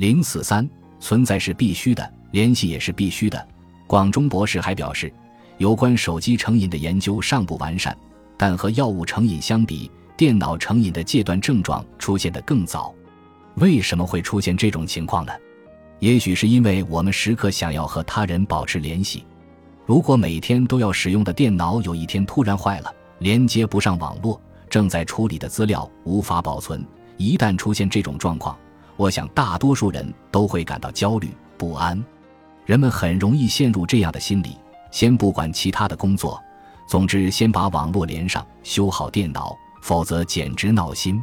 零四三存在是必须的，联系也是必须的。广中博士还表示，有关手机成瘾的研究尚不完善，但和药物成瘾相比，电脑成瘾的戒断症状出现的更早。为什么会出现这种情况呢？也许是因为我们时刻想要和他人保持联系。如果每天都要使用的电脑有一天突然坏了，连接不上网络，正在处理的资料无法保存，一旦出现这种状况，我想大多数人都会感到焦虑不安。人们很容易陷入这样的心理：先不管其他的工作，总之先把网络连上，修好电脑，否则简直闹心。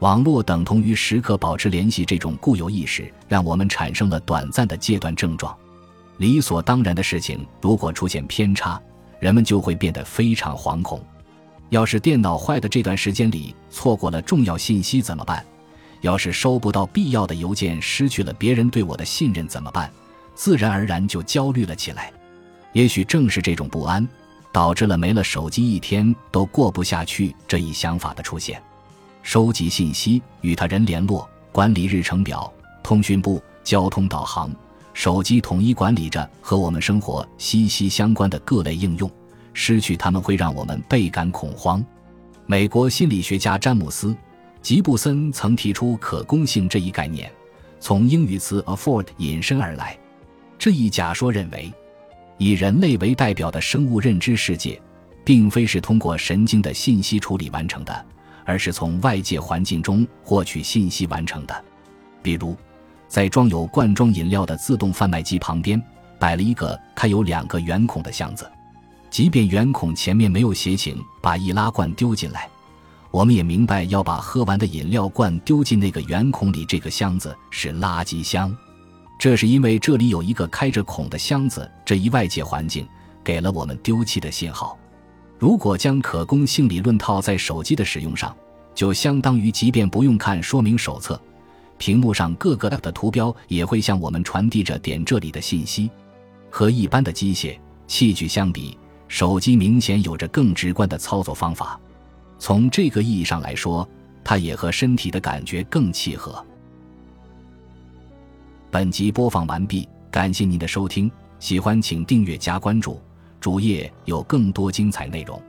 网络等同于时刻保持联系，这种固有意识让我们产生了短暂的戒断症状。理所当然的事情，如果出现偏差，人们就会变得非常惶恐。要是电脑坏的这段时间里错过了重要信息怎么办？要是收不到必要的邮件，失去了别人对我的信任怎么办？自然而然就焦虑了起来。也许正是这种不安，导致了没了手机一天都过不下去这一想法的出现。收集信息、与他人联络、管理日程表、通讯部、交通导航，手机统一管理着和我们生活息息相关的各类应用。失去它们会让我们倍感恐慌。美国心理学家詹姆斯·吉布森曾提出可供性这一概念，从英语词 “afford” 引申而来。这一假说认为，以人类为代表的生物认知世界，并非是通过神经的信息处理完成的。而是从外界环境中获取信息完成的，比如，在装有罐装饮料的自动贩卖机旁边摆了一个开有两个圆孔的箱子，即便圆孔前面没有斜形把易拉罐丢进来，我们也明白要把喝完的饮料罐丢进那个圆孔里。这个箱子是垃圾箱，这是因为这里有一个开着孔的箱子，这一外界环境给了我们丢弃的信号。如果将可供性理论套在手机的使用上，就相当于即便不用看说明手册，屏幕上各个 app 的图标也会向我们传递着点这里的信息。和一般的机械器具相比，手机明显有着更直观的操作方法。从这个意义上来说，它也和身体的感觉更契合。本集播放完毕，感谢您的收听，喜欢请订阅加关注。主页有更多精彩内容。